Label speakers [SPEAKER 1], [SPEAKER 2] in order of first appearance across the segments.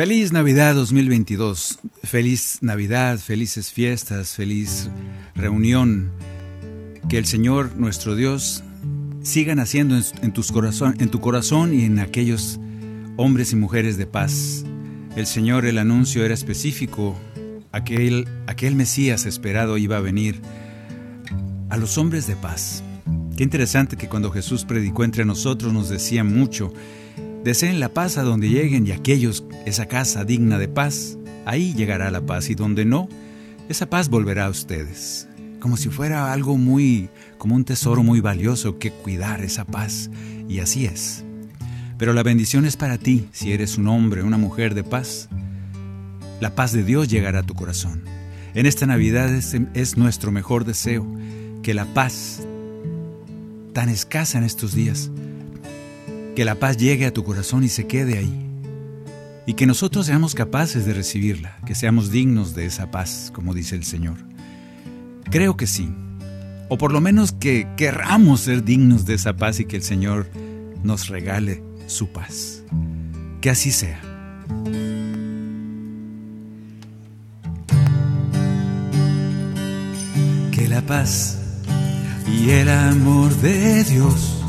[SPEAKER 1] Feliz Navidad 2022, feliz Navidad, felices fiestas, feliz reunión. Que el Señor nuestro Dios siga naciendo en, tus en tu corazón y en aquellos hombres y mujeres de paz. El Señor, el anuncio era específico, aquel, aquel Mesías esperado iba a venir a los hombres de paz. Qué interesante que cuando Jesús predicó entre nosotros nos decía mucho, deseen la paz a donde lleguen y aquellos, esa casa digna de paz, ahí llegará la paz y donde no, esa paz volverá a ustedes. Como si fuera algo muy, como un tesoro muy valioso que cuidar esa paz. Y así es. Pero la bendición es para ti si eres un hombre, una mujer de paz. La paz de Dios llegará a tu corazón. En esta Navidad es, es nuestro mejor deseo, que la paz, tan escasa en estos días, que la paz llegue a tu corazón y se quede ahí. Y que nosotros seamos capaces de recibirla, que seamos dignos de esa paz, como dice el Señor. Creo que sí. O por lo menos que querramos ser dignos de esa paz y que el Señor nos regale su paz. Que así sea. Que la paz y el amor de Dios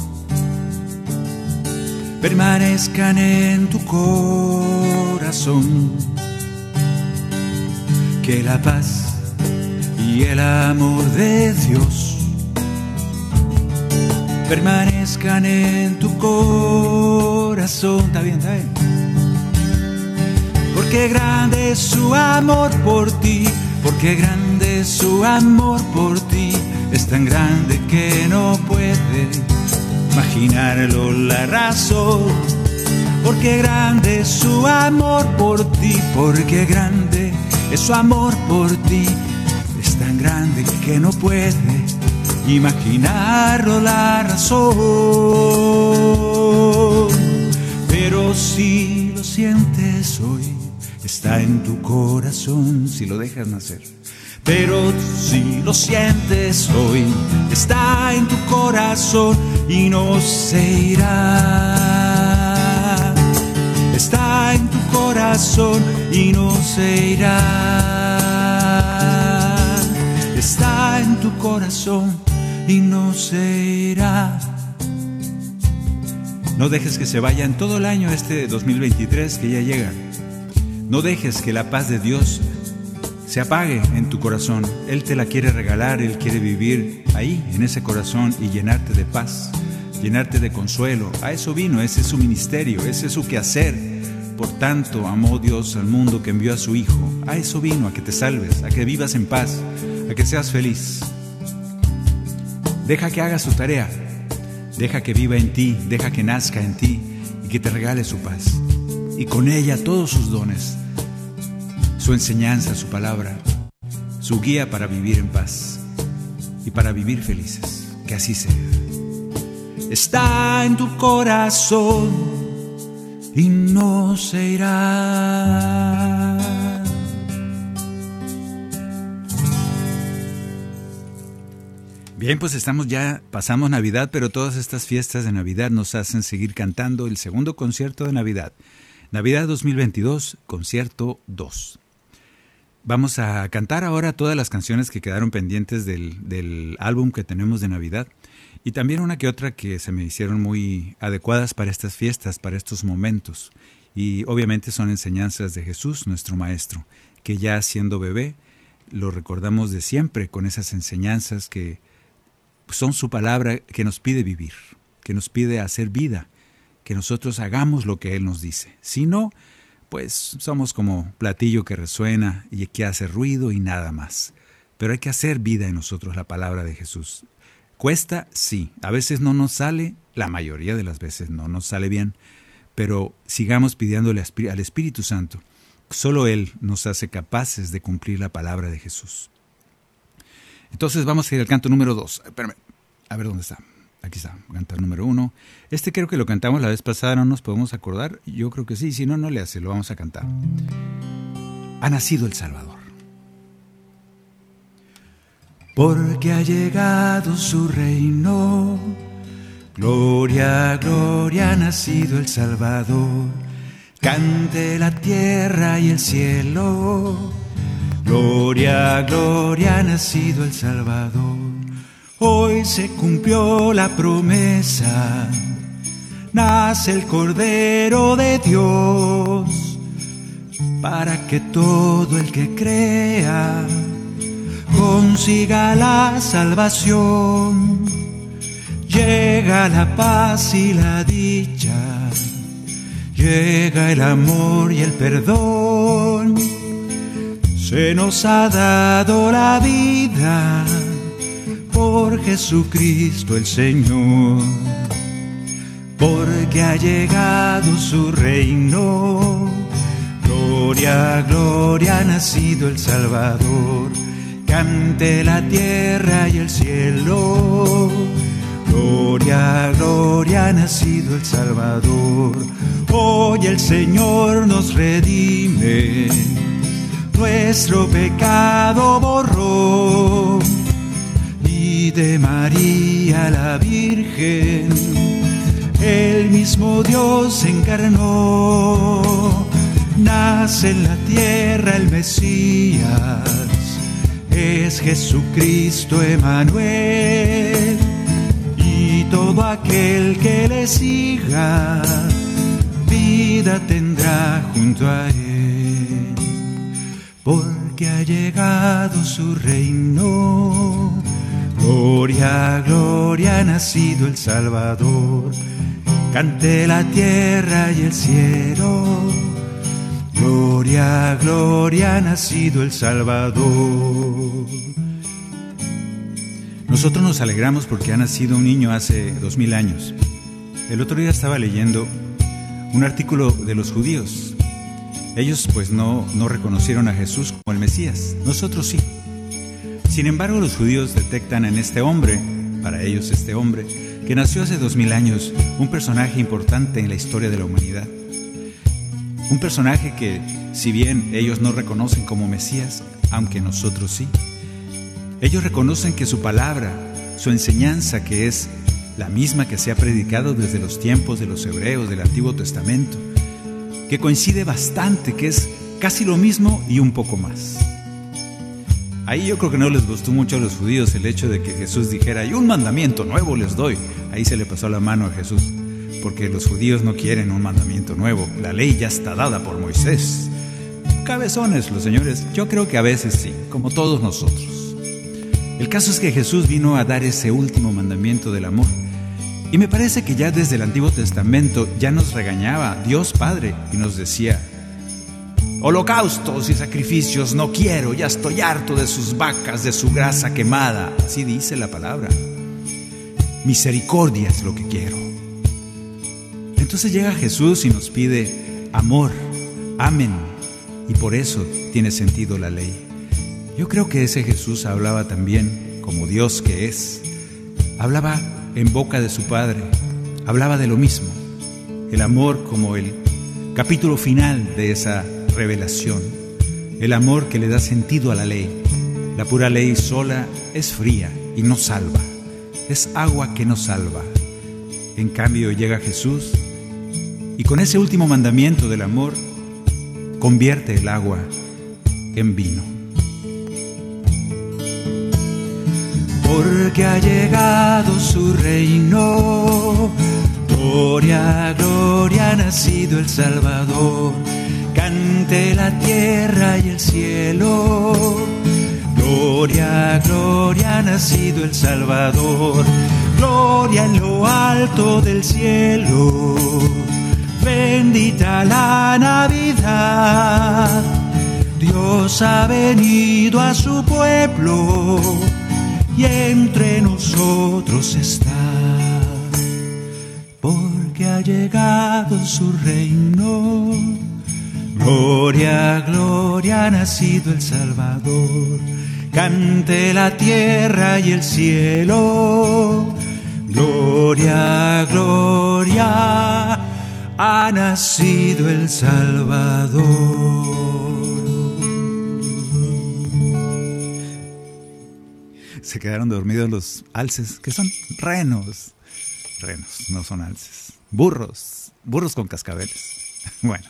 [SPEAKER 1] permanezcan en tu corazón. Que la paz y el amor de Dios permanezcan en tu corazón. Está. Porque grande es su amor por ti, porque grande es su amor por ti, es tan grande que no puede imaginarlo la razón. Porque grande es su amor por ti, porque grande es su amor por ti, es tan grande que no puede imaginarlo la razón. Pero si lo sientes hoy, está en tu corazón si lo dejas nacer. Pero si lo sientes hoy, está en tu corazón y no se irá. Está en tu corazón y no se irá. Está en tu corazón y no se irá. No dejes que se vaya en todo el año este 2023 que ya llega. No dejes que la paz de Dios se apague en tu corazón. Él te la quiere regalar, Él quiere vivir ahí, en ese corazón y llenarte de paz, llenarte de consuelo. A eso vino, ese es su ministerio, ese es su quehacer. Por tanto, amó Dios al mundo que envió a su Hijo. A eso vino, a que te salves, a que vivas en paz, a que seas feliz. Deja que haga su tarea, deja que viva en ti, deja que nazca en ti y que te regale su paz. Y con ella todos sus dones su enseñanza, su palabra, su guía para vivir en paz y para vivir felices. Que así sea. Está en tu corazón y no se irá. Bien, pues estamos ya, pasamos Navidad, pero todas estas fiestas de Navidad nos hacen seguir cantando el segundo concierto de Navidad. Navidad 2022, concierto 2. Vamos a cantar ahora todas las canciones que quedaron pendientes del, del, álbum que tenemos de Navidad y también una que otra que se me hicieron muy adecuadas para estas fiestas, para estos momentos. Y obviamente son enseñanzas de Jesús, nuestro Maestro, que ya siendo bebé lo recordamos de siempre con esas enseñanzas que son su palabra que nos pide vivir, que nos pide hacer vida, que nosotros hagamos lo que Él nos dice. Si no, pues somos como platillo que resuena y que hace ruido y nada más. Pero hay que hacer vida en nosotros la palabra de Jesús. Cuesta, sí. A veces no nos sale, la mayoría de las veces no nos sale bien, pero sigamos pidiéndole al Espíritu Santo. Solo Él nos hace capaces de cumplir la palabra de Jesús. Entonces vamos a ir al canto número dos. Espérame, a ver dónde está. Aquí está, cantar número uno. Este creo que lo cantamos la vez pasada, no nos podemos acordar. Yo creo que sí, si no, no le hace, lo vamos a cantar. Ha nacido el Salvador.
[SPEAKER 2] Porque ha llegado su reino. Gloria, gloria, ha nacido el Salvador. Cante la tierra y el cielo. Gloria, gloria, ha nacido el Salvador. Hoy se cumplió la promesa, nace el Cordero de Dios, para que todo el que crea consiga la salvación. Llega la paz y la dicha, llega el amor y el perdón. Se nos ha dado la vida por Jesucristo el Señor, porque ha llegado su reino. Gloria, gloria, ha nacido el Salvador. Cante la tierra y el cielo. Gloria, gloria, ha nacido el Salvador. Hoy el Señor nos redime, nuestro pecado borró de María la Virgen, el mismo Dios encarnó, nace en la tierra el Mesías, es Jesucristo Emanuel, y todo aquel que le siga, vida tendrá junto a él, porque ha llegado su reino Gloria, gloria, ha nacido el Salvador. Cante la tierra y el cielo. Gloria, gloria, ha nacido el Salvador.
[SPEAKER 1] Nosotros nos alegramos porque ha nacido un niño hace dos mil años. El otro día estaba leyendo un artículo de los judíos. Ellos pues no, no reconocieron a Jesús como el Mesías. Nosotros sí. Sin embargo, los judíos detectan en este hombre, para ellos este hombre, que nació hace dos mil años, un personaje importante en la historia de la humanidad. Un personaje que, si bien ellos no reconocen como Mesías, aunque nosotros sí, ellos reconocen que su palabra, su enseñanza, que es la misma que se ha predicado desde los tiempos de los hebreos del Antiguo Testamento, que coincide bastante, que es casi lo mismo y un poco más. Ahí yo creo que no les gustó mucho a los judíos el hecho de que Jesús dijera, y un mandamiento nuevo les doy. Ahí se le pasó la mano a Jesús, porque los judíos no quieren un mandamiento nuevo. La ley ya está dada por Moisés. Cabezones los señores, yo creo que a veces sí, como todos nosotros. El caso es que Jesús vino a dar ese último mandamiento del amor. Y me parece que ya desde el Antiguo Testamento ya nos regañaba Dios Padre y nos decía, Holocaustos y sacrificios no quiero, ya estoy harto de sus vacas, de su grasa quemada. Así dice la palabra. Misericordia es lo que quiero. Entonces llega Jesús y nos pide amor, amén. Y por eso tiene sentido la ley. Yo creo que ese Jesús hablaba también como Dios que es. Hablaba en boca de su Padre. Hablaba de lo mismo. El amor como el capítulo final de esa revelación, el amor que le da sentido a la ley. La pura ley sola es fría y no salva, es agua que no salva. En cambio llega Jesús y con ese último mandamiento del amor convierte el agua en vino.
[SPEAKER 2] Porque ha llegado su reino, gloria, gloria, ha nacido el Salvador cante la tierra y el cielo. Gloria, gloria, ha nacido el Salvador. gloria en lo alto del cielo. Bendita la Navidad. Dios ha venido a su pueblo y entre nosotros está. Porque ha llegado su reino. Gloria, gloria, ha nacido el Salvador cante la tierra y el cielo. Gloria, gloria, ha nacido el Salvador.
[SPEAKER 1] Se quedaron dormidos los alces, que son renos. Renos, no son alces. Burros, burros con cascabeles. Bueno,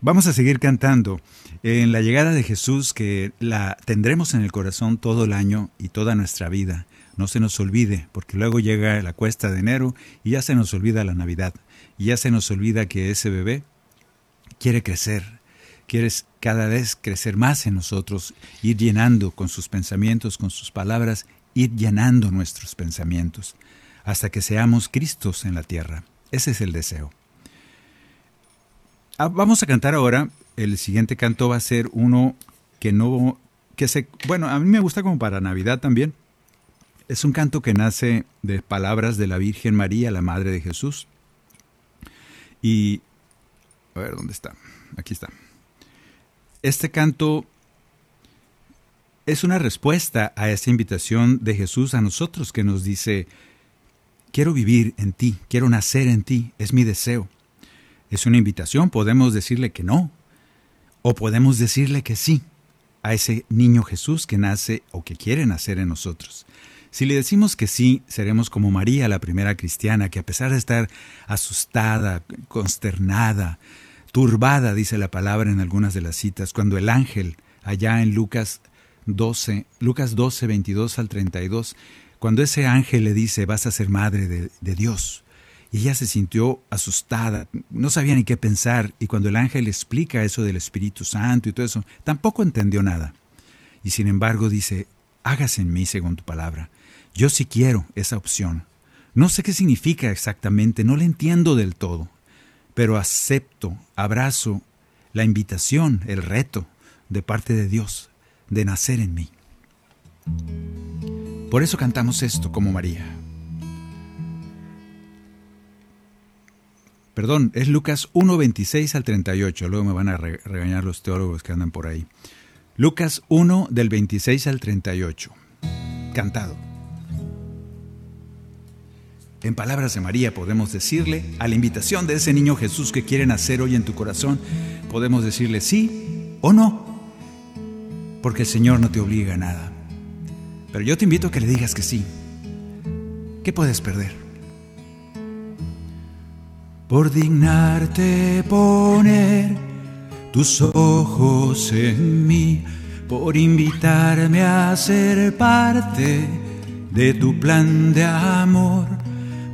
[SPEAKER 1] vamos a seguir cantando en la llegada de Jesús que la tendremos en el corazón todo el año y toda nuestra vida. No se nos olvide, porque luego llega la cuesta de enero y ya se nos olvida la Navidad. Y ya se nos olvida que ese bebé quiere crecer, quiere cada vez crecer más en nosotros, ir llenando con sus pensamientos, con sus palabras, ir llenando nuestros pensamientos, hasta que seamos Cristos en la tierra. Ese es el deseo. Ah, vamos a cantar ahora el siguiente canto va a ser uno que no, que se, bueno, a mí me gusta como para Navidad también. Es un canto que nace de palabras de la Virgen María, la Madre de Jesús. Y, a ver, ¿dónde está? Aquí está. Este canto es una respuesta a esa invitación de Jesús a nosotros que nos dice, quiero vivir en ti, quiero nacer en ti, es mi deseo. Es una invitación, podemos decirle que no, o podemos decirle que sí a ese niño Jesús que nace o que quiere nacer en nosotros. Si le decimos que sí, seremos como María, la primera cristiana, que a pesar de estar asustada, consternada, turbada, dice la palabra en algunas de las citas, cuando el ángel, allá en Lucas 12, Lucas 12, 22 al 32, cuando ese ángel le dice, vas a ser madre de, Dios, y ella se sintió asustada, no sabía ni qué pensar, y cuando el ángel explica eso del Espíritu Santo y todo eso, tampoco entendió nada. Y sin embargo dice, hágase en mí según tu palabra. Yo sí quiero esa opción. No sé qué significa exactamente, no le entiendo del todo, pero acepto, abrazo la invitación, el reto de parte de Dios de nacer en mí. Por eso cantamos esto como María. Perdón, es Lucas 1, 26 al 38. Luego me van a regañar los teólogos que andan por ahí. Lucas 1 del 26 al 38. Cantado. En palabras de María podemos decirle, a la invitación de ese niño Jesús que quiere nacer hoy en tu corazón, podemos decirle sí o no, porque el Señor no te obliga a nada. Pero yo te invito a que le digas que sí. ¿Qué puedes perder? por dignarte poner tus ojos en mí, por invitarme a ser parte de tu plan de amor,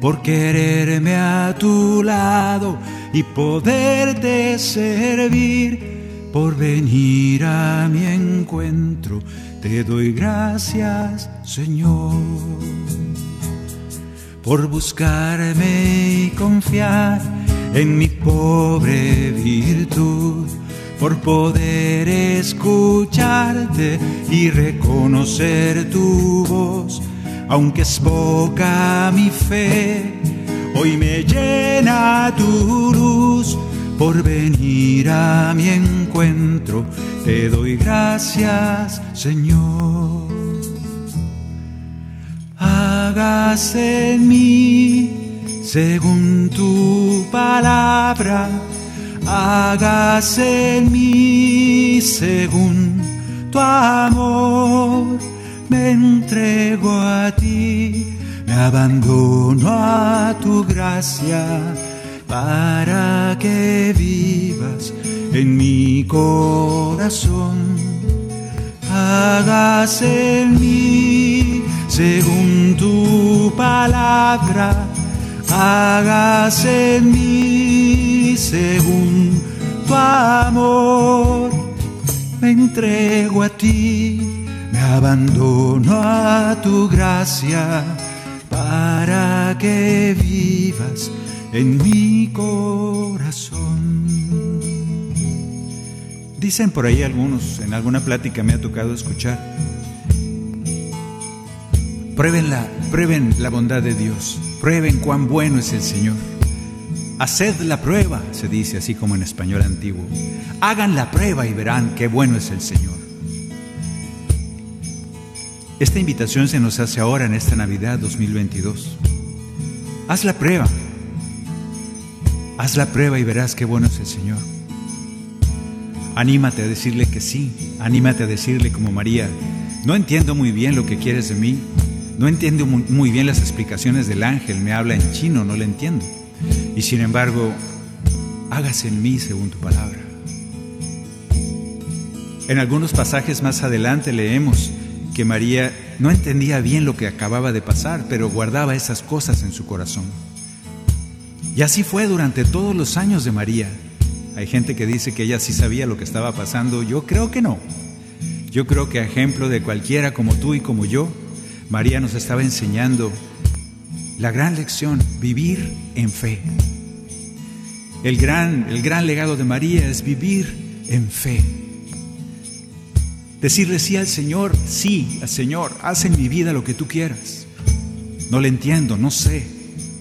[SPEAKER 1] por quererme a tu lado y poderte servir, por venir a mi encuentro. Te doy gracias, Señor por buscarme y confiar en mi pobre virtud, por poder escucharte y reconocer tu voz, aunque es poca mi fe, hoy me llena tu luz. Por venir a mi encuentro, te doy gracias, Señor hágase en mí según tu palabra, hágase en mí según tu amor. Me entrego a ti, me abandono a tu gracia para que vivas en mi corazón. Hágase en mí según tu palabra, hágase en mí según tu amor. Me entrego a ti, abandono a tu gracia para que vivas en mi corazón. Dicen por ahí algunos, en alguna plática me ha tocado escuchar, prueben la, prueben la bondad de Dios, prueben cuán bueno es el Señor. Haced la prueba, se dice así como en español antiguo. Hagan la prueba y verán qué bueno es el Señor. Esta invitación se nos hace ahora en esta Navidad 2022. Haz la prueba. Haz la prueba y verás qué bueno es el Señor. Anímate a decirle que sí. Anímate a decirle como María, no entiendo muy bien lo que quieres de mí. No entiendo muy bien las explicaciones del ángel. Me habla en chino, no le entiendo. Y sin embargo, hágase en mí según tu palabra. En algunos pasajes más adelante leemos, que María no entendía bien lo que acababa de pasar, pero guardaba esas cosas en su corazón. Y así fue durante todos los años de María. Hay gente que dice que ella sí sabía lo que estaba pasando, yo creo que no. Yo creo que a ejemplo de cualquiera como tú y como yo, María nos estaba enseñando la gran lección, vivir en fe. El gran, el gran legado de María es vivir en fe. Decirle sí al Señor, sí al Señor, haz en mi vida lo que tú quieras. No le entiendo, no sé.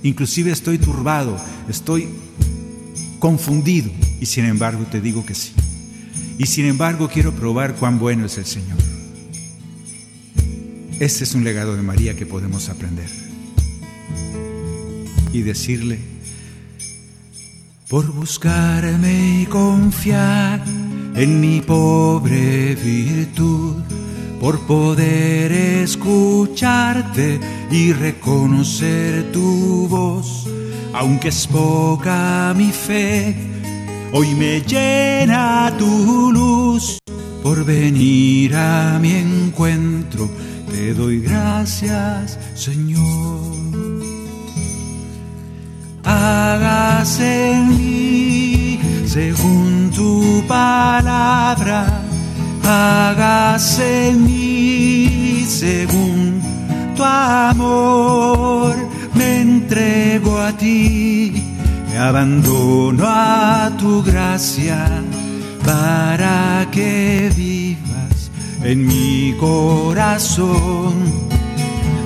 [SPEAKER 1] Inclusive estoy turbado, estoy confundido y sin embargo te digo que sí. Y sin embargo quiero probar cuán bueno es el Señor. Este es un legado de María que podemos aprender. Y decirle, por buscarme y confiar en mi pobre virtud, por poder escucharte y reconocer tu voz, aunque es poca mi fe, hoy me llena tu luz por venir a mi encuentro. Te doy gracias, Señor. Hágase en mí según palabra, hágase en mí según tu amor. Me entrego a ti, me abandono a tu gracia para que vivas en mi corazón.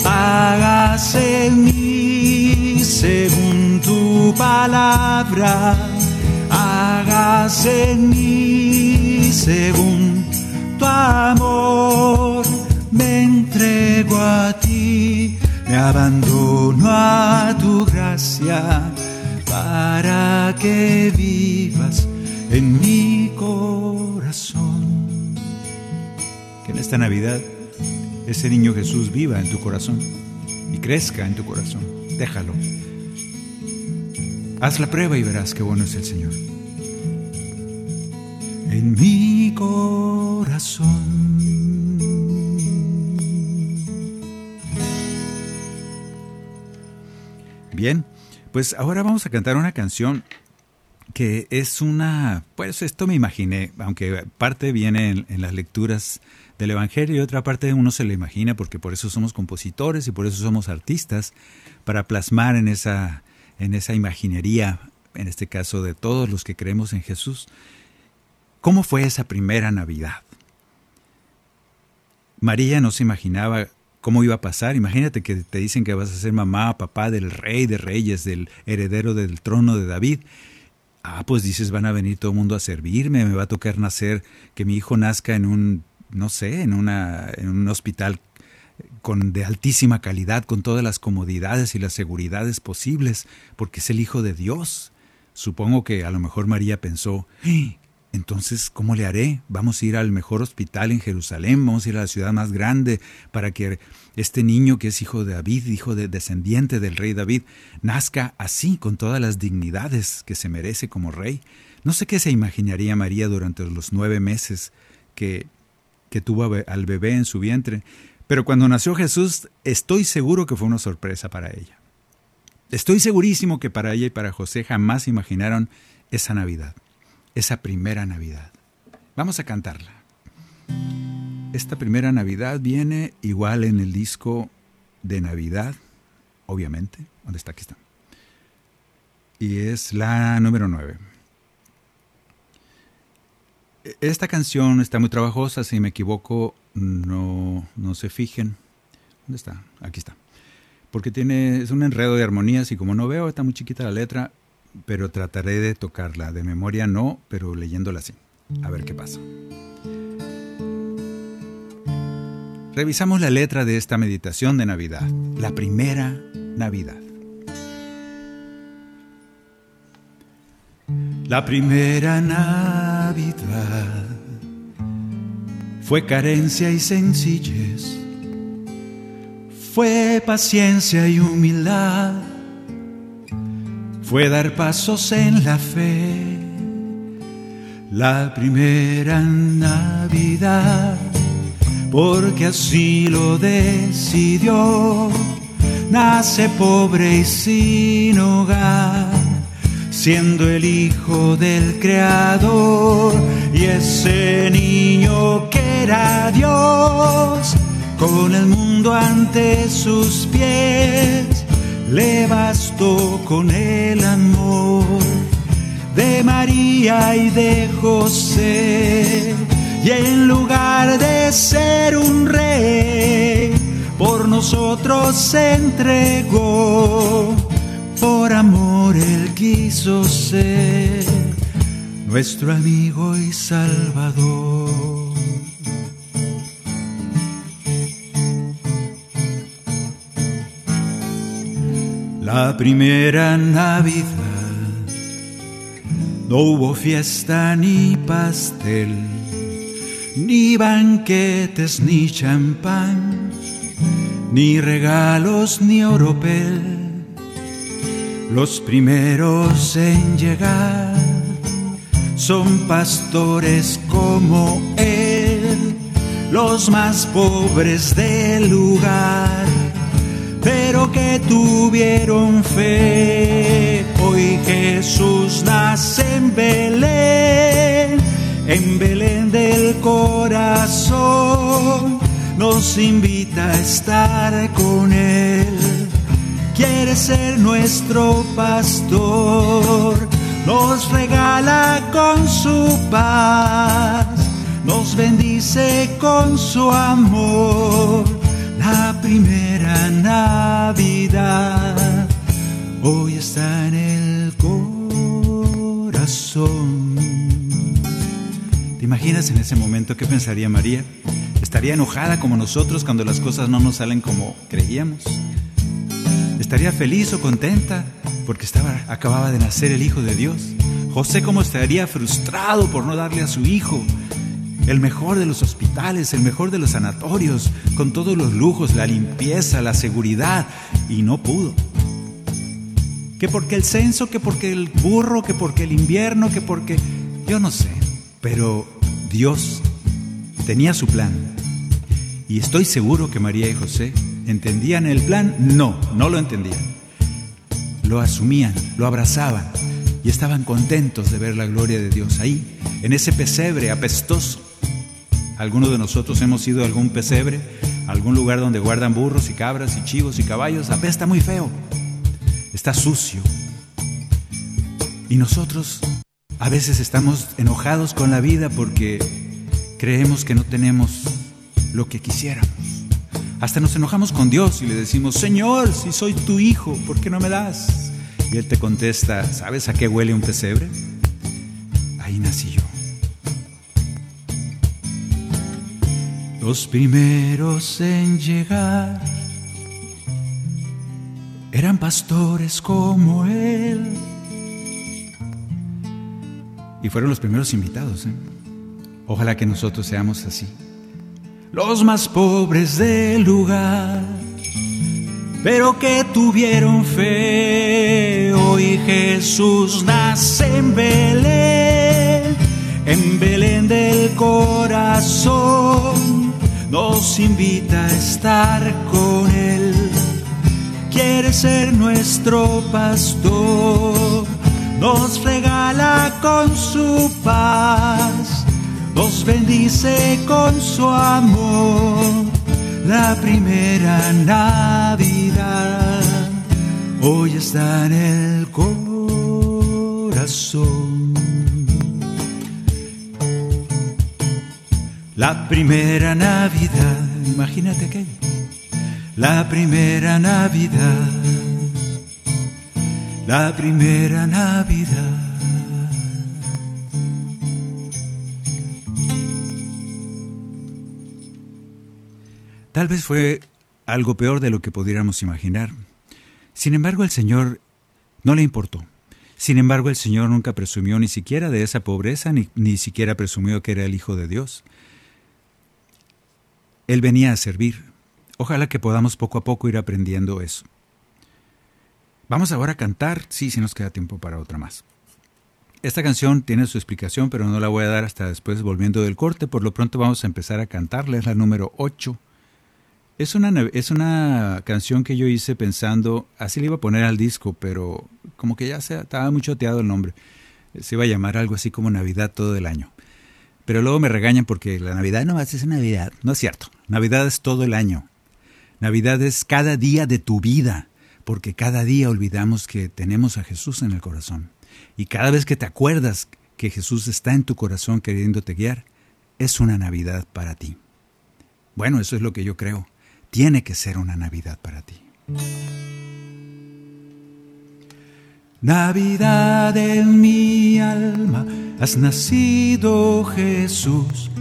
[SPEAKER 1] Hágase en mí según tu palabra en mí según tu amor. Me entrego a ti, me abandono a tu gracia para que vivas en mi corazón. Que en esta Navidad ese niño Jesús viva en tu corazón y crezca en tu corazón. Déjalo. Haz la prueba y verás qué bueno es el Señor. En mi corazón. Bien, pues ahora vamos a cantar una canción que es una, pues esto me imaginé, aunque parte viene en, las lecturas del Evangelio y otra parte uno se le imagina porque por eso somos compositores y por eso somos artistas, para plasmar en esa, en esa imaginería, en este caso de todos los que creemos en Jesús, ¿cómo fue esa primera Navidad? María no se imaginaba cómo iba a pasar. Imagínate que te dicen que vas a ser mamá, papá del rey de reyes, del heredero del trono de David. Ah, pues dices, van a venir todo el mundo a servirme, me va a tocar nacer, que mi hijo nazca en un, no sé, en, una, en un hospital con de altísima calidad, con todas las comodidades y las seguridades posibles, porque es el Hijo de Dios. Supongo que a lo mejor María pensó, entonces, ¿cómo le haré? Vamos a ir al mejor hospital en Jerusalén, vamos a ir a la ciudad más grande para que este niño que es hijo de David, hijo de descendiente del rey David, nazca así, con todas las dignidades que se merece como rey. No sé qué se imaginaría María durante los nueve meses que, que tuvo al bebé en su vientre, pero cuando nació Jesús, estoy seguro que fue una sorpresa para ella. Estoy segurísimo que para ella y para José jamás imaginaron esa Navidad, esa primera Navidad. Vamos a cantarla. Esta primera Navidad viene igual en el disco de Navidad obviamente. ¿Dónde está? Aquí está. Y es la número 9. Esta canción está muy trabajosa, si me equivoco, no, no se fijen. ¿Dónde está? Aquí está. Porque tiene, es un enredo de armonías y como no veo, está muy chiquita la letra, pero trataré de tocarla. De memoria no, pero leyéndola así. A ver qué pasa. Revisamos la letra de esta meditación de Navidad, la primera Navidad. La primera Navidad fue carencia y sencillez, fue paciencia y humildad, fue dar pasos en la fe. La primera Navidad, porque así lo decidió, nace pobre y sin hogar siendo el hijo del creador y ese niño que era Dios con el mundo ante sus pies le bastó con el amor de María y de José y en lugar de ser un rey por nosotros se entregó por amor Él quiso ser nuestro amigo y salvador. La primera Navidad. No hubo fiesta ni pastel, ni banquetes ni champán, ni regalos ni oropel. Los primeros en llegar son pastores como él, los más pobres del lugar, pero que tuvieron fe. Hoy Jesús nace en Belén, en Belén del corazón, nos invita a estar con él. Quiere ser nuestro pastor, nos regala con su paz, nos bendice con su amor, la primera Navidad hoy está en el corazón. ¿Te imaginas en ese momento qué pensaría María? ¿Estaría enojada como nosotros cuando las cosas no nos salen como creíamos? estaría feliz o contenta porque estaba, acababa de nacer el Hijo de Dios. José cómo estaría frustrado por no darle a su hijo el mejor de los hospitales, el mejor de los sanatorios, con todos los lujos, la limpieza, la seguridad, y no pudo. Que porque el censo, que porque el burro, que porque el invierno, que porque... Yo no sé, pero Dios tenía su plan. Y estoy seguro que María y José ¿Entendían el plan? No, no lo entendían. Lo asumían, lo abrazaban y estaban contentos de ver la gloria de Dios ahí, en ese pesebre apestoso. Algunos de nosotros hemos ido a algún pesebre, algún lugar donde guardan burros y cabras y chivos y caballos, apesta muy feo, está sucio. Y nosotros a veces estamos enojados con la vida porque creemos que no tenemos lo que quisiéramos. Hasta nos enojamos con Dios y le decimos, Señor, si soy tu hijo, ¿por qué no me das? Y Él te contesta, ¿sabes a qué huele un pesebre? Ahí nací yo. Los primeros en llegar eran pastores como Él. Y fueron los primeros invitados. ¿eh? Ojalá que nosotros seamos así los más pobres del lugar, pero que tuvieron fe. Hoy Jesús nace en Belén, en Belén del corazón, nos invita a estar con Él. Quiere ser nuestro pastor, nos regala con su paz nos bendice con su amor la primera Navidad. hoy está en el corazón. La primera Navidad, imagínate aquello. La primera Navidad, la primera Navidad. Tal vez fue algo peor de lo que pudiéramos imaginar. Sin embargo, el Señor no le importó. Sin embargo, el Señor nunca presumió ni siquiera de esa pobreza, ni, ni siquiera presumió que era el Hijo de Dios. Él venía a servir. Ojalá que podamos poco a poco ir aprendiendo eso. Vamos ahora a cantar, sí, si nos queda tiempo para otra más. Esta canción tiene su explicación, pero no la voy a dar hasta después volviendo del corte. Por lo pronto vamos a empezar a cantarla, es la número 8 es una, es una canción que yo hice pensando, así le iba a poner al disco, pero como que ya se, estaba muy choteado el nombre. Se iba a llamar algo así como Navidad todo el año. Pero luego me regañan porque la Navidad no es Navidad. No es cierto. Navidad es todo el año. Navidad es cada día de tu vida, porque cada día olvidamos que tenemos a Jesús en el corazón. Y cada vez que te acuerdas que Jesús está en tu corazón queriéndote guiar, es una Navidad para ti. Bueno, eso es lo que yo creo tiene que ser una Navidad para ti. Navidad en mi alma, has nacido Jesús,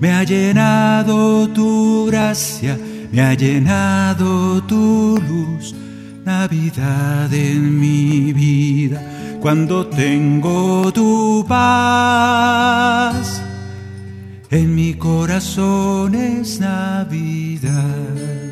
[SPEAKER 1] me ha llenado tu gracia, me ha llenado tu luz. Navidad en mi vida, cuando tengo tu paz, en mi corazón es Navidad.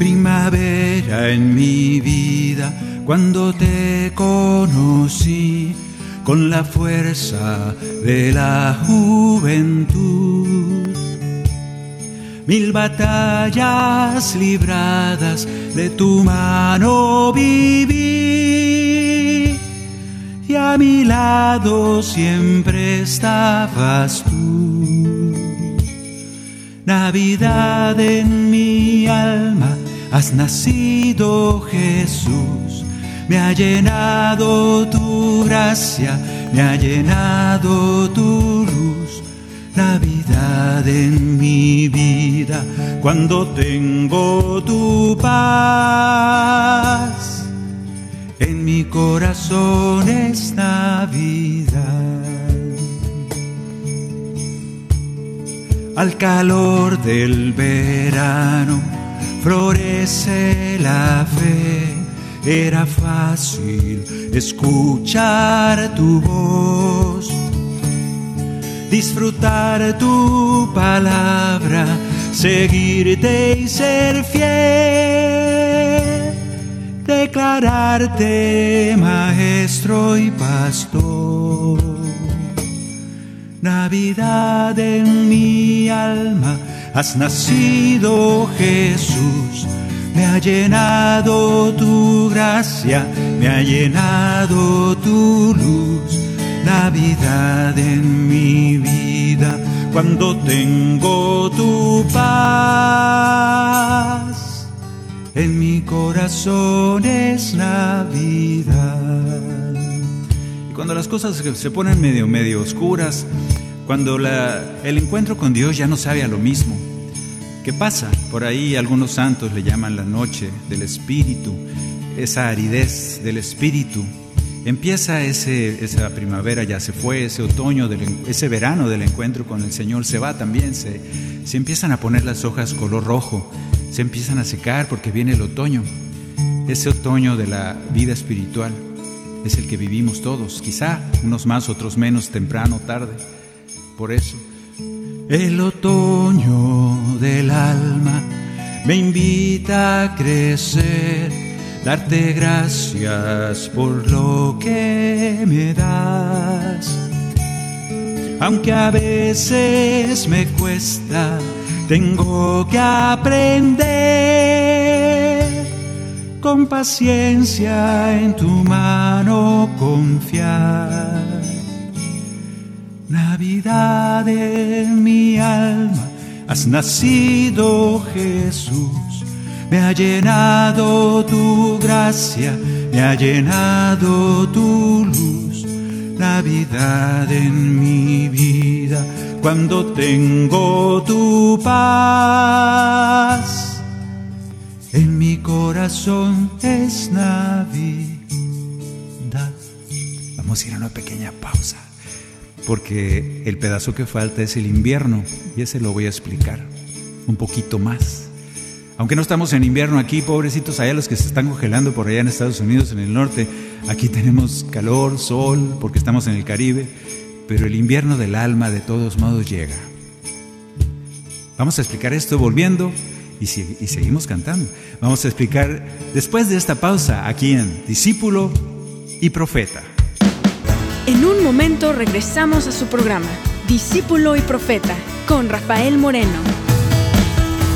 [SPEAKER 1] Primavera en mi vida cuando te conocí con la fuerza de la juventud. Mil batallas libradas de tu mano viví y a mi lado siempre estabas tú. Navidad en mi alma has nacido Jesús, me ha llenado tu gracia, me ha llenado tu luz. Navidad en mi vida, cuando tengo tu paz, en mi corazón es Navidad. Al calor del verano, florece la fe. Era fácil escuchar tu voz, disfrutar tu palabra, seguirte y ser fiel, declararte maestro y pastor. Navidad en mi alma has nacido Jesús, me ha llenado tu gracia, me ha llenado tu luz, Navidad en mi vida, cuando tengo tu paz, en mi corazón es Navidad. Y cuando las cosas se ponen medio, medio oscuras, cuando el encuentro con Dios ya no sabe a lo mismo. ¿Qué pasa? Por ahí algunos santos le llaman la noche del espíritu, esa aridez del espíritu. Empieza esa primavera, ya se fue, ese otoño, del, ese verano del encuentro con el Señor se va también, se, se empiezan a poner las hojas color rojo, se empiezan a secar porque viene el otoño. Ese otoño de la vida espiritual es el que vivimos todos, quizá unos más, otros menos, temprano, tarde por eso. El otoño del alma me invita a crecer, darte gracias por lo que me das. Aunque a veces me cuesta, tengo que aprender con paciencia en tu mano confiar Navidad en mi alma, Has nacido Jesús, me ha llenado tu gracia, me ha llenado tu luz, Navidad en mi vida, cuando tengo tu paz. En mi corazón es Navidad. Vamos a ir a una pequeña pausa porque el pedazo que falta es el invierno y ese lo voy a explicar un poquito más. Aunque no estamos en invierno aquí, pobrecitos allá los que se están congelando por allá en Estados Unidos, en el norte, aquí tenemos calor, sol, porque estamos en el Caribe, pero el invierno del alma de todos modos llega. Vamos a explicar esto volviendo y, y seguimos cantando. Vamos a explicar después de esta pausa aquí en Discípulo y Profeta.
[SPEAKER 3] En un momento regresamos a su programa, Discípulo y Profeta, con Rafael Moreno.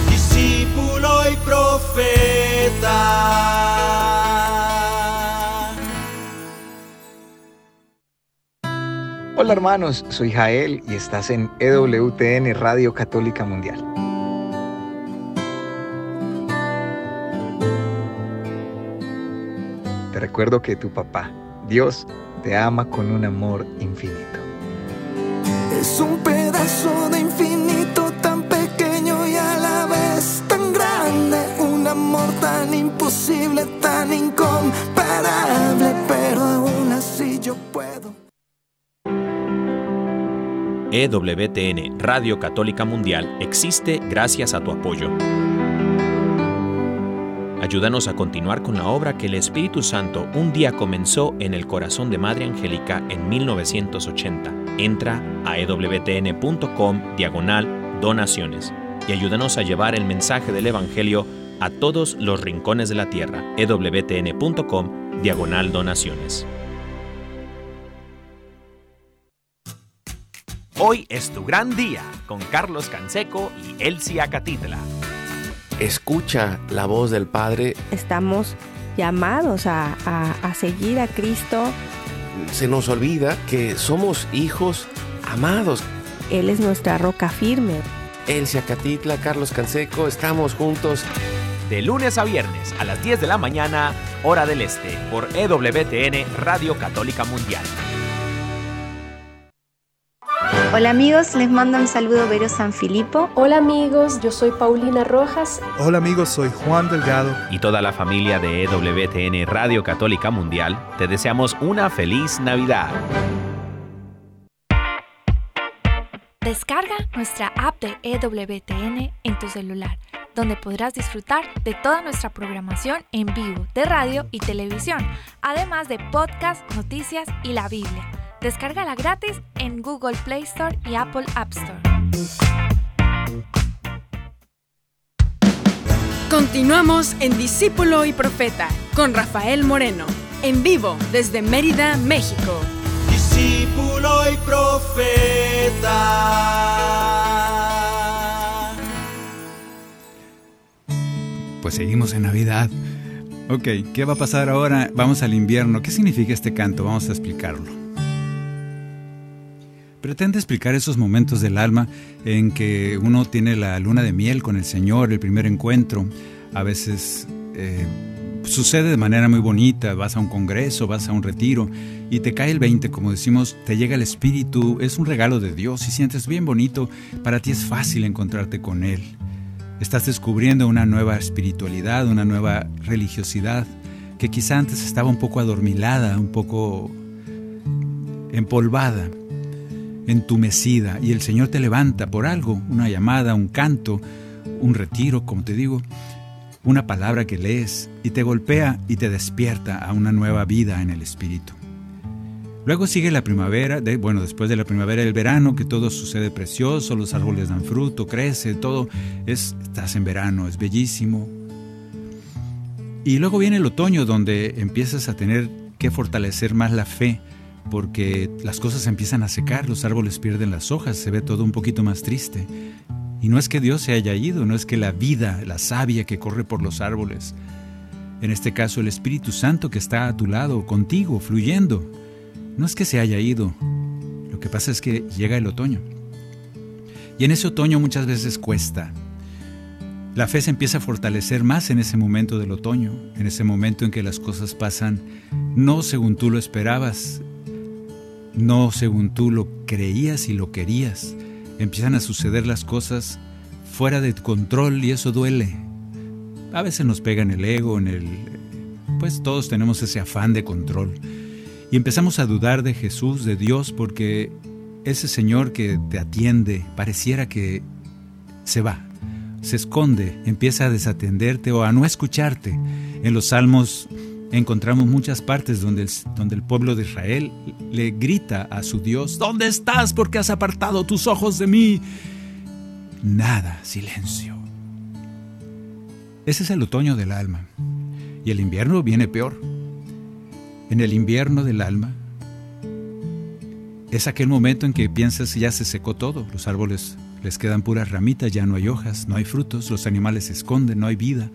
[SPEAKER 2] Discípulo y Profeta.
[SPEAKER 4] Hola hermanos, soy Jael y estás en EWTN Radio Católica Mundial. Te recuerdo que tu papá, Dios, te ama con un amor infinito.
[SPEAKER 5] Es un pedazo de infinito tan pequeño y a la vez tan grande. Un amor tan imposible, tan incomparable, pero aún así yo puedo.
[SPEAKER 6] EWTN Radio Católica Mundial existe gracias a tu apoyo. Ayúdanos a continuar con la obra que el Espíritu Santo un día comenzó en el corazón de Madre Angélica en 1980. Entra a ewtn.com diagonal donaciones y ayúdanos a llevar el mensaje del Evangelio a todos los rincones de la tierra. ewtn.com diagonal donaciones. Hoy es tu gran día con Carlos Canseco y Elsie Acatitla
[SPEAKER 7] escucha la voz del Padre.
[SPEAKER 8] Estamos llamados a, a, a, seguir a Cristo.
[SPEAKER 7] Se nos olvida que somos hijos amados.
[SPEAKER 8] Él es nuestra roca firme.
[SPEAKER 7] Elsia Catitla, Carlos Canseco, estamos juntos.
[SPEAKER 6] De lunes a viernes a las 10 de la mañana, hora del este, por EWTN Radio Católica Mundial.
[SPEAKER 9] Hola amigos, les mando un saludo Vero San Filipo.
[SPEAKER 10] Hola amigos, yo soy Paulina Rojas.
[SPEAKER 11] Hola amigos, soy Juan Delgado.
[SPEAKER 6] Y toda la familia de EWTN Radio Católica Mundial, te deseamos una feliz Navidad.
[SPEAKER 12] Descarga nuestra app de EWTN en tu celular, donde podrás disfrutar de toda nuestra programación en vivo de radio y televisión, además de podcast, noticias y la Biblia. Descárgala gratis en Google Play Store y Apple App Store.
[SPEAKER 3] Continuamos en Discípulo y Profeta con Rafael Moreno, en vivo desde Mérida, México.
[SPEAKER 2] Discípulo y Profeta.
[SPEAKER 1] Pues seguimos en Navidad. Ok, ¿qué va a pasar ahora? Vamos al invierno. ¿Qué significa este canto? Vamos a explicarlo. Pretende explicar esos momentos del alma en que uno tiene la luna de miel con el Señor, el primer encuentro. A veces eh, sucede de manera muy bonita, vas a un congreso, vas a un retiro y te cae el 20, como decimos, te llega el Espíritu, es un regalo de Dios y sientes bien bonito, para ti es fácil encontrarte con Él. Estás descubriendo una nueva espiritualidad, una nueva religiosidad que quizá antes estaba un poco adormilada, un poco empolvada entumecida y el Señor te levanta por algo, una llamada, un canto, un retiro, como te digo, una palabra que lees y te golpea y te despierta a una nueva vida en el Espíritu. Luego sigue la primavera, de, bueno, después de la primavera el verano, que todo sucede precioso, los árboles dan fruto, crece, todo es, estás en verano, es bellísimo. Y luego viene el otoño donde empiezas a tener que fortalecer más la fe, porque las cosas empiezan a secar, los árboles pierden las hojas, se ve todo un poquito más triste. Y no es que Dios se haya ido, no es que la vida, la savia que corre por los árboles, en este caso el Espíritu Santo que está a tu lado, contigo, fluyendo, no es que se haya ido, lo que pasa es que llega el otoño. Y en ese otoño muchas veces cuesta. La fe se empieza a fortalecer más en ese momento del otoño, en ese momento en que las cosas pasan no según tú lo esperabas, no según tú lo creías y lo querías. Empiezan a suceder las cosas fuera de control y eso duele. A veces nos pega en el ego, en el pues todos tenemos ese afán de control. Y empezamos a dudar de Jesús, de Dios, porque ese Señor que te atiende pareciera que se va, se esconde, empieza a desatenderte o a no escucharte. En los salmos encontramos muchas partes donde el, pueblo de Israel le grita a su Dios, ¿dónde estás? porque has apartado tus ojos de mí? Nada, silencio. Ese es el otoño del alma. Y el invierno viene peor. En el invierno del alma es aquel momento en que piensas ya se secó todo, los árboles les quedan puras ramitas, ya no hay hojas, no hay frutos, los animales se esconden, no hay vida.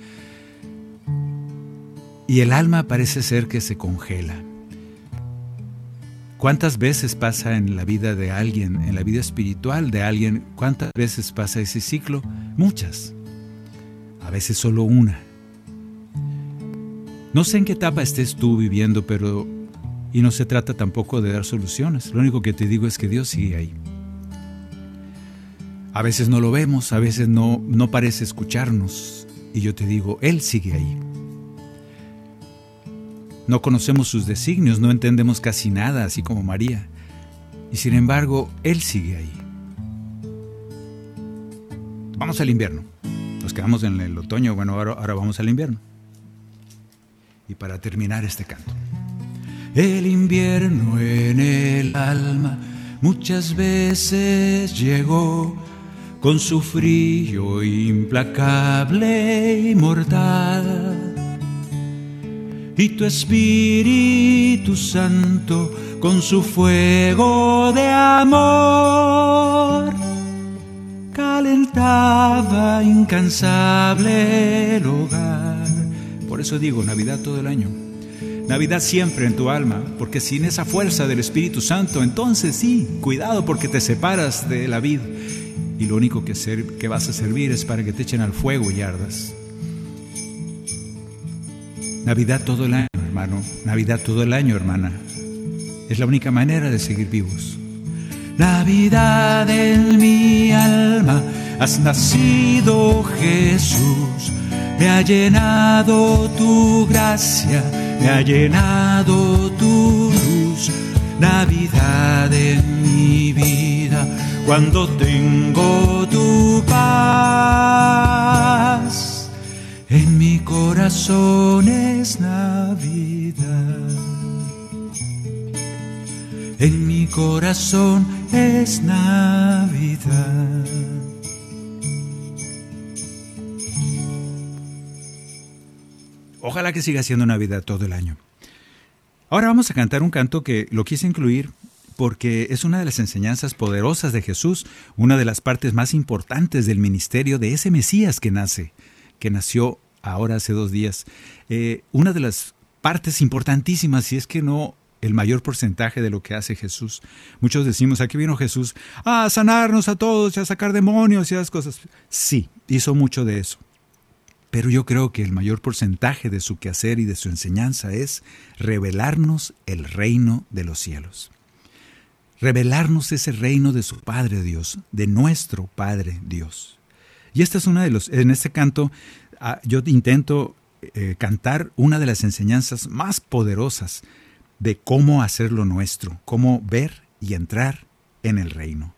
[SPEAKER 1] Y el alma parece ser que se congela. ¿Cuántas veces pasa en la vida de alguien, en la vida espiritual de alguien, cuántas veces pasa ese ciclo? Muchas. A veces solo una. No sé en qué etapa estés tú viviendo, pero... Y no se trata tampoco de dar soluciones. Lo único que te digo es que Dios sigue ahí. A veces no lo vemos, a veces no, no parece escucharnos. Y yo te digo, Él sigue ahí. No conocemos sus designios, no entendemos casi nada, así como María. Y sin embargo, Él sigue ahí. Vamos al invierno. Nos quedamos en el otoño, bueno, ahora, vamos al invierno y para terminar este canto. El invierno en el alma muchas veces llegó con su frío implacable y mortal. Y tu Espíritu Santo con su fuego de amor calentaba incansable el hogar por eso digo, Navidad todo el año. Navidad siempre en tu alma, porque sin esa fuerza del Espíritu Santo, entonces sí, cuidado porque te separas de la vida y lo único que, que vas a servir es para que te echen al fuego y ardas. Navidad todo el año, hermano. Navidad todo el año, hermana. Es la única manera de seguir vivos. Navidad en mi alma, has nacido Jesús me ha llenado tu gracia, me ha llenado tu luz, Navidad en mi vida, cuando tengo corazón es Navidad. En mi corazón es Navidad. Ojalá que siga siendo Navidad todo el año. Ahora vamos a cantar un canto que lo quise incluir porque es una de las enseñanzas poderosas de Jesús, una de las partes más importantes del ministerio de ese Mesías que nace, que nació ahora hace dos días. Eh, una de las partes importantísimas, si es que no el mayor porcentaje de lo que hace Jesús. Muchos decimos, aquí vino Jesús a sanarnos a todos y a sacar demonios y esas cosas. Sí, hizo mucho de eso. Pero yo creo que el mayor porcentaje de su quehacer y de su enseñanza es revelarnos el reino de los cielos. Revelarnos ese reino de su Padre Dios, de nuestro Padre Dios. Y esta es una de los, en este canto, yo intento eh, cantar una de las enseñanzas más poderosas de cómo hacerlo nuestro, cómo ver y entrar en el reino.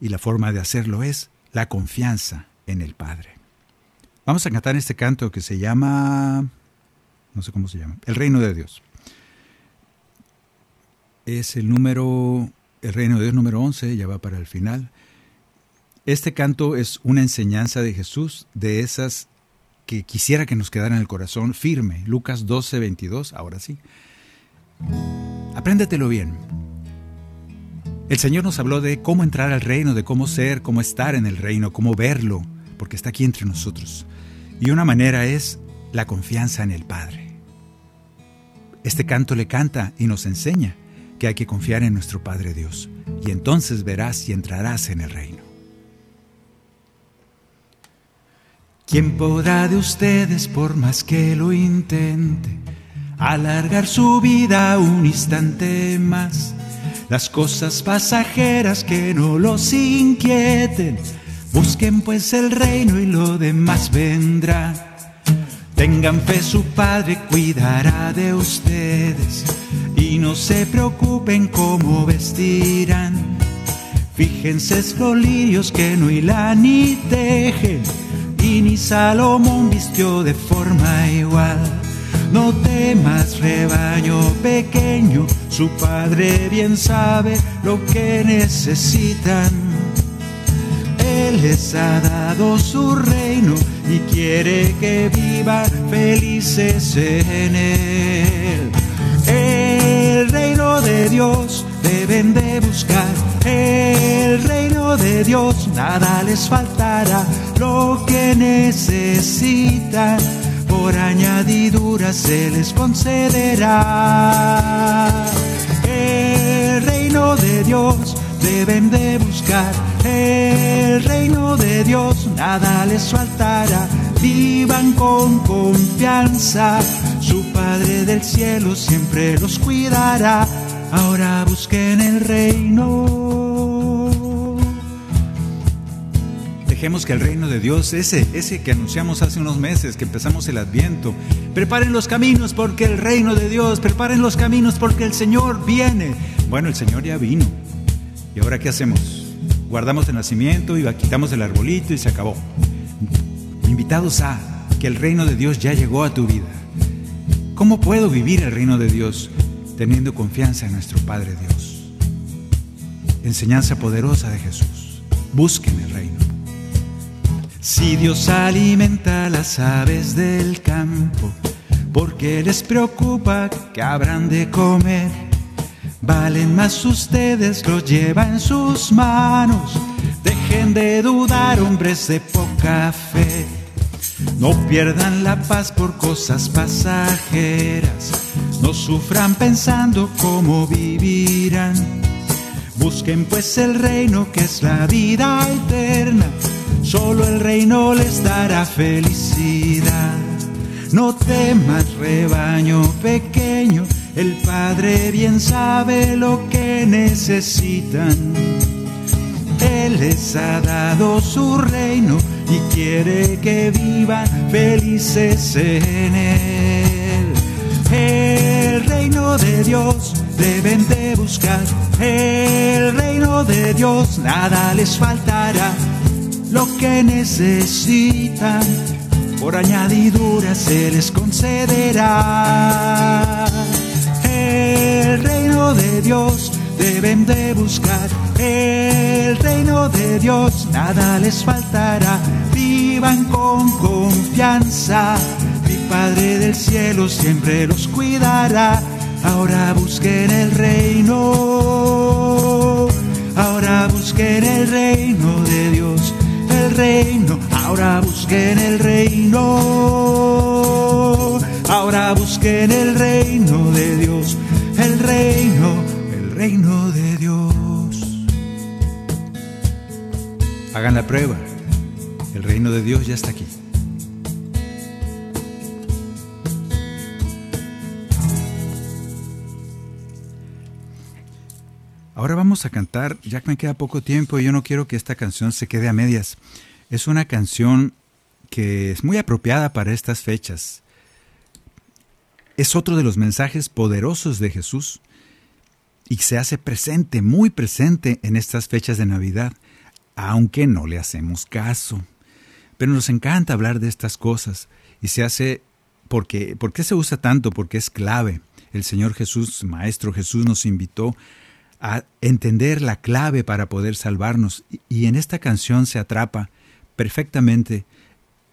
[SPEAKER 1] Y la forma de hacerlo es la confianza en el Padre. Vamos a cantar este canto que se llama, no sé cómo se llama, El Reino de Dios. Es el número, el Reino de Dios número 11, ya va para el final. Este canto es una enseñanza de Jesús, de esas que quisiera que nos quedara en el corazón firme. Lucas 12, 22, ahora sí. Apréndetelo bien. El Señor nos habló de cómo entrar al reino, de cómo ser, cómo estar en el reino, cómo verlo, porque está aquí entre nosotros. Y una manera es la confianza en el Padre. Este canto le canta y nos enseña que hay que confiar en nuestro Padre Dios, y entonces verás y entrarás en el reino. ¿Quién podrá de ustedes, por más que lo intente, alargar su vida un instante más? Las cosas pasajeras que no los inquieten, busquen pues el reino y lo demás vendrá. Tengan fe, su Padre cuidará de ustedes y no se preocupen cómo vestirán. Fíjense los lirios que no hilan ni tejen y ni Salomón vistió de forma igual. No temas, rebaño pequeño, su padre bien sabe lo que necesitan. Él les ha dado su reino y quiere que vivan felices en él. El reino de Dios deben de buscar, el reino de Dios nada les faltará lo que necesitan, por añadidura se les concederá. El reino de Dios deben de buscar, el reino de Dios nada les faltará. Vivan con confianza, su Padre del cielo siempre los cuidará. Ahora busquen el reino. Dejemos que el reino de Dios, ese, ese que anunciamos hace unos meses, que empezamos el adviento, preparen los caminos porque el reino de Dios, preparen los caminos porque el Señor viene. Bueno, el Señor ya vino. ¿Y ahora qué hacemos? Guardamos el nacimiento y quitamos el arbolito y se acabó. Invitados a que el reino de Dios ya llegó a tu vida. ¿Cómo puedo vivir el reino de Dios teniendo confianza en nuestro Padre Dios? Enseñanza poderosa de Jesús. Busquen el reino. Si Dios alimenta a las aves del campo, porque les preocupa que habrán de comer. Valen más ustedes, lo lleva en sus manos. Dejen de dudar, hombres de poca fe. No pierdan la paz por cosas pasajeras. No sufran pensando cómo vivirán. Busquen pues el reino que es la vida eterna solo el reino les dará felicidad. No temas, rebaño pequeño, el Padre bien sabe lo que necesitan. Él les ha dado su reino y quiere que vivan felices en él. El reino de Dios deben de buscar, el reino de Dios nada les faltará lo que necesitan, por añadidura se les concederá. El reino de Dios deben de buscar, el reino de Dios nada les faltará. Vivan con confianza, mi Padre del cielo siempre los cuidará. Ahora busquen el reino, ahora busquen el reino de Dios reino, ahora busquen el reino, ahora busquen el reino de Dios, el reino, el reino de Dios. Hagan la prueba, el reino de Dios ya está aquí. Ahora vamos a cantar, ya que me queda poco tiempo y yo no quiero que esta canción se quede a medias. Es una canción que es muy apropiada para estas fechas. Es otro de los mensajes poderosos de Jesús y se hace presente, muy presente en estas fechas de Navidad, aunque no le hacemos caso. Pero nos encanta hablar de estas cosas y se hace porque ¿por qué se usa tanto? Porque es clave. El Señor Jesús, Maestro Jesús nos invitó a entender la clave para poder salvarnos. Y en esta canción se atrapa perfectamente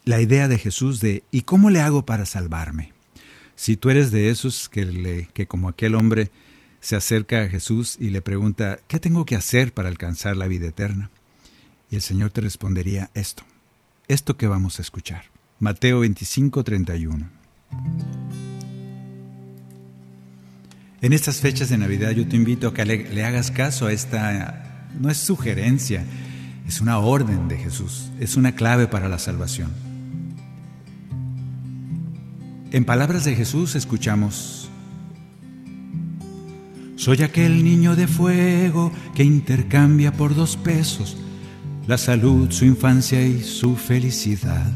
[SPEAKER 1] la idea de Jesús de ¿y cómo le hago para salvarme? Si tú eres de esos que, le, que como aquel hombre se acerca a Jesús y le pregunta ¿qué tengo que hacer para alcanzar la vida eterna? Y el Señor te respondería esto, esto que vamos a escuchar. Mateo 25, 31. En estas fechas de Navidad yo te invito a que le, hagas caso a esta, no es sugerencia, es una orden de Jesús, es una clave para la salvación. En palabras de Jesús escuchamos, soy aquel niño de fuego que intercambia por dos pesos la salud, su infancia y su felicidad.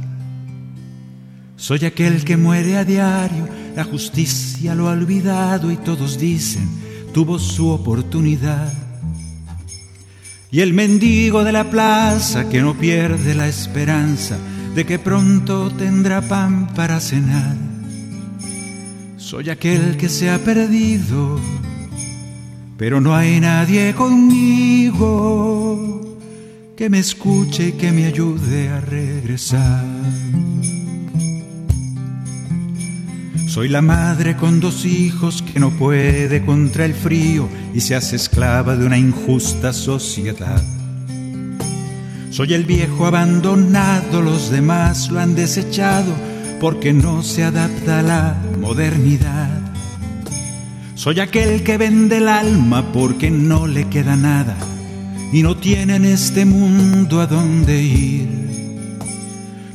[SPEAKER 1] Soy aquel que muere a diario, la justicia lo ha olvidado y todos dicen, tuvo su oportunidad. Y el mendigo de la plaza que no pierde la esperanza de que pronto tendrá pan para cenar. Soy aquel que se ha perdido, pero no hay nadie conmigo que me escuche y que me ayude a regresar. Soy la madre con dos hijos que no puede contra el frío y se hace esclava de una injusta sociedad. Soy el viejo abandonado, los demás lo han desechado porque no se adapta a la modernidad. Soy aquel que vende el alma porque no le queda nada y no tiene en este mundo a dónde ir.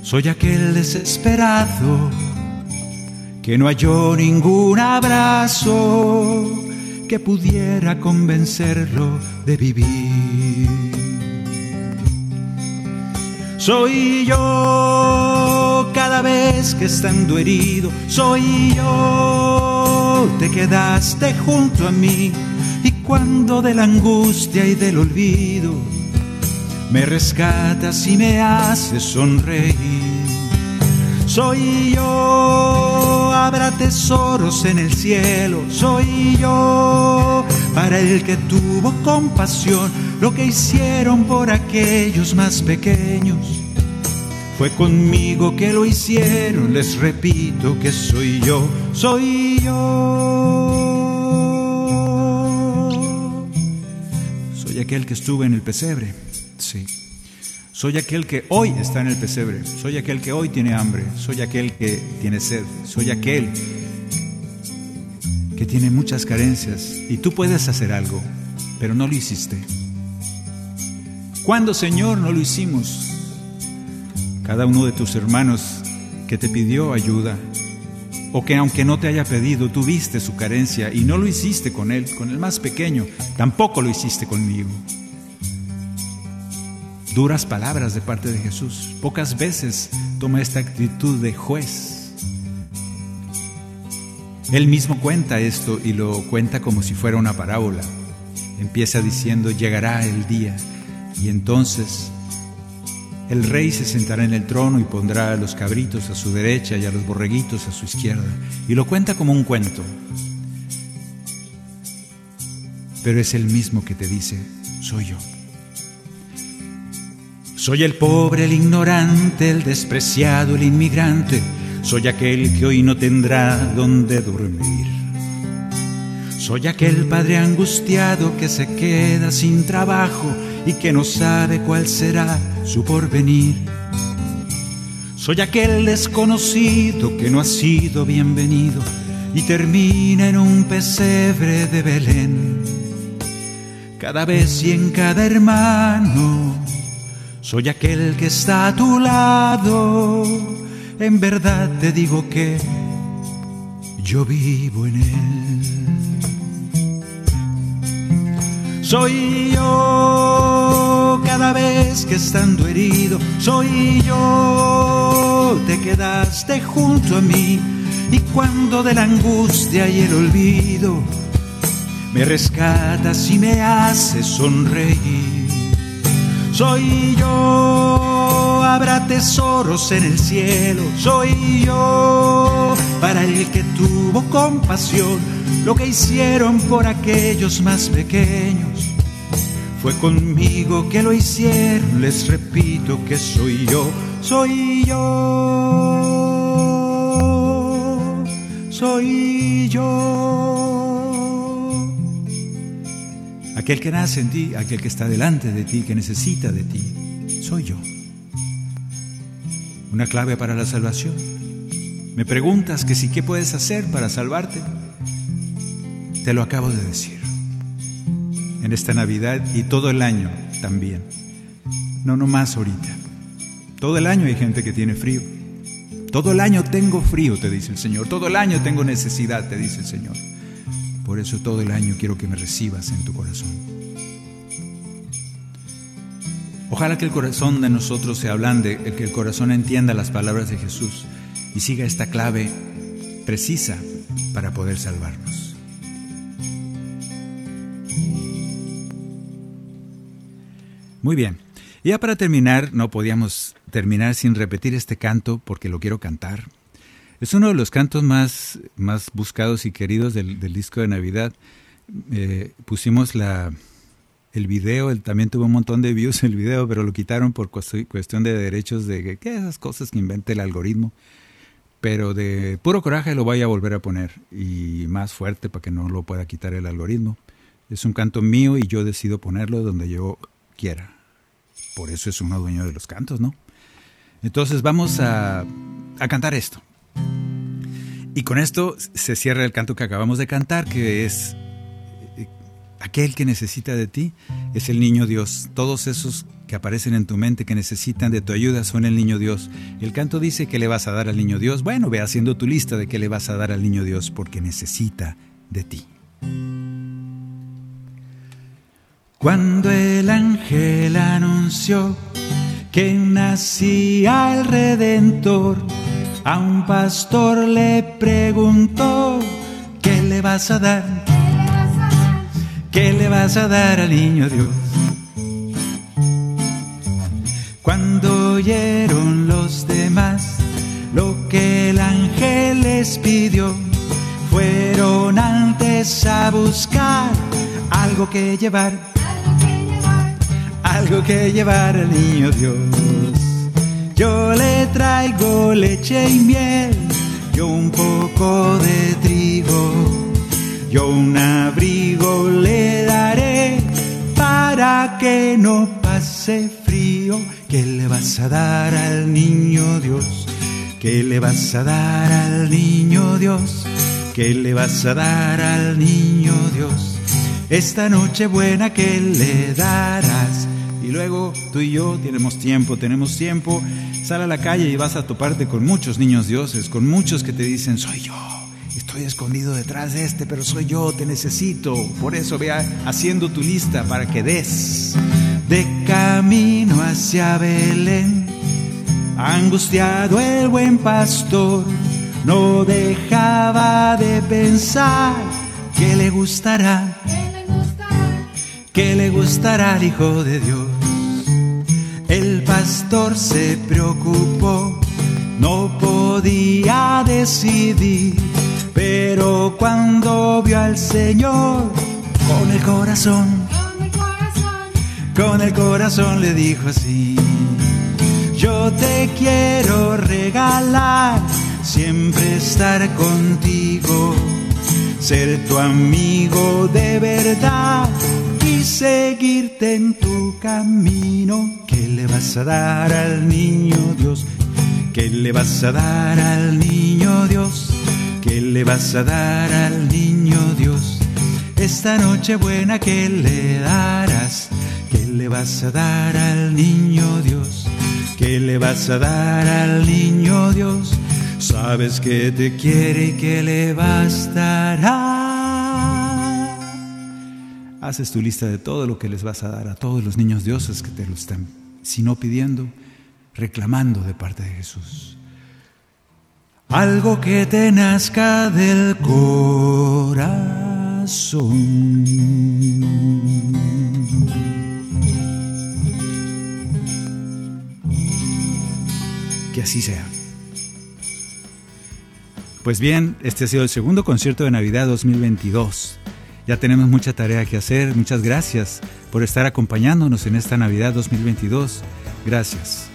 [SPEAKER 1] Soy aquel desesperado que no halló ningún abrazo que pudiera convencerlo de vivir. Soy yo cada vez que estando herido, soy yo, te quedaste junto a mí y cuando de la angustia y del olvido me rescatas y me haces sonreír. Soy yo, habrá tesoros en el cielo, soy yo, para el que tuvo compasión, lo que hicieron por aquellos más pequeños. Fue conmigo que lo hicieron, les repito que soy yo, soy yo. Soy aquel que estuve en el pesebre, sí. Soy aquel que hoy está en el pesebre, soy aquel que hoy tiene hambre, soy aquel que tiene sed, soy aquel que tiene muchas carencias. Y tú puedes hacer algo, pero no lo hiciste. ¿Cuándo, Señor, no lo hicimos? Cada uno de tus hermanos que te pidió ayuda, o que aunque no te haya pedido, tuviste su carencia y no lo hiciste con él, con el más pequeño, tampoco lo hiciste conmigo duras palabras de parte de Jesús. Pocas veces toma esta actitud de juez. Él mismo cuenta esto y lo cuenta como si fuera una parábola. Empieza diciendo, llegará el día y entonces el rey se sentará en el trono y pondrá a los cabritos a su derecha y a los borreguitos a su izquierda. Y lo cuenta como un cuento. Pero es el mismo que te dice, soy yo. Soy el pobre, el ignorante, el despreciado, el inmigrante. Soy aquel que hoy no tendrá donde dormir. Soy aquel padre angustiado que se queda sin trabajo y que no sabe cuál será su porvenir. Soy aquel desconocido que no ha sido bienvenido y termina en un pesebre de Belén. Cada vez y en cada hermano soy aquel que está a tu lado. En verdad te digo que yo vivo en él. Soy yo cada vez que estando herido, soy yo, te quedaste junto a mí y cuando de la angustia y el olvido me rescatas y me haces sonreír. Soy yo, habrá tesoros en el cielo. Soy yo, para el que tuvo compasión, lo que hicieron por aquellos más pequeños. Fue conmigo que lo hicieron, les repito que soy yo, soy yo, soy yo. Aquel que nace en ti, aquel que está delante de ti, que necesita de ti, soy yo. Una clave para la salvación. Me preguntas que si qué puedes hacer para salvarte. Te lo acabo de decir. En esta Navidad y todo el año también. No, no más ahorita. Todo el año hay gente que tiene frío. Todo el año tengo frío, te dice el Señor. Todo el año tengo necesidad, te dice el Señor. Por eso todo el año quiero que me recibas en tu corazón. Ojalá que el corazón de nosotros se ablande, que el corazón entienda las palabras de Jesús y siga esta clave precisa para poder salvarnos. Muy bien. Ya para terminar, no podíamos terminar sin repetir este canto porque lo quiero cantar. Es uno de los cantos más, más buscados y queridos del, disco de Navidad. Eh, pusimos la, el video, también tuvo un montón de views el video, pero lo quitaron por cuestión de derechos de que esas cosas que inventa el algoritmo. Pero de puro coraje lo voy a volver a poner y más fuerte para que no lo pueda quitar el algoritmo. Es un canto mío y yo decido ponerlo donde yo quiera. Por eso es uno dueño de los cantos, ¿no? Entonces vamos a, a cantar esto. Y con esto se cierra el canto que acabamos de cantar, que es eh, aquel que necesita de ti, es el niño Dios. Todos esos que aparecen en tu mente que necesitan de tu ayuda son el niño Dios. El canto dice que le vas a dar al niño Dios. Bueno, ve haciendo tu lista de qué le vas a dar al niño Dios porque necesita de ti. Cuando el ángel anunció que nacía el Redentor, a un pastor le preguntó, ¿qué le vas a dar? ¿Qué le vas a dar al niño Dios? Cuando oyeron los demás lo que el ángel les pidió, fueron antes a buscar algo que llevar algo que llevar al niño Dios. Yo le traigo leche y miel, yo un poco de trigo, yo un abrigo le daré para que no pase frío. ¿Qué le vas a dar al niño Dios? ¿Qué le vas a dar al niño Dios? ¿Qué le vas a dar al niño Dios? Esta noche buena que le darás y luego tú y yo tenemos tiempo, tenemos tiempo. Sal a la calle y vas a toparte con muchos niños dioses, con muchos que te dicen, soy yo. Estoy escondido detrás de este, pero soy yo, te necesito. Por eso vea haciendo tu lista para que des. De camino hacia Belén, angustiado el buen pastor, no dejaba de pensar que le gustará que le gustará al Hijo de Dios. El pastor se preocupó, no podía decidir, pero cuando vio al Señor con el corazón, con el corazón, le dijo así, yo te quiero regalar, siempre estar contigo, ser tu amigo de verdad seguirte en tu camino. ¿Qué le vas a dar al niño Dios? ¿Qué le vas a dar al niño Dios? ¿Qué le vas a dar al niño Dios? Esta noche buena que le darás. ¿Qué le vas a dar al niño Dios? ¿Qué le vas a dar al niño Dios? Sabes que te quiere y que le bastará haces tu lista de todo lo que les vas a dar a todos los niños dioses que te lo están, sino pidiendo, reclamando de parte de Jesús. Algo que te nazca del corazón. Que así sea. Pues bien, este ha sido el segundo concierto de Navidad 2022. Ya tenemos mucha tarea que hacer. Muchas gracias por estar acompañándonos en esta Navidad 2022. Gracias.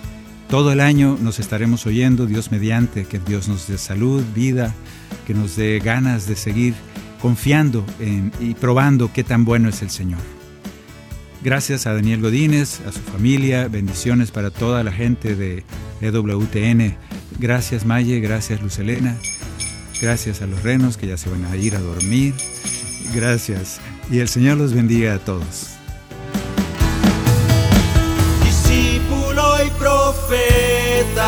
[SPEAKER 1] Todo el año nos estaremos oyendo, Dios mediante, que Dios nos dé salud, vida, que nos dé ganas de seguir confiando y probando qué tan bueno es el Señor. Gracias a Daniel Godínez, a su familia, bendiciones para toda la gente de EWTN. Gracias Maye, gracias Lucelena, gracias a los renos que ya se van a ir a dormir. Gracias. Y el Señor los bendiga a todos.
[SPEAKER 2] Discípulo y profeta.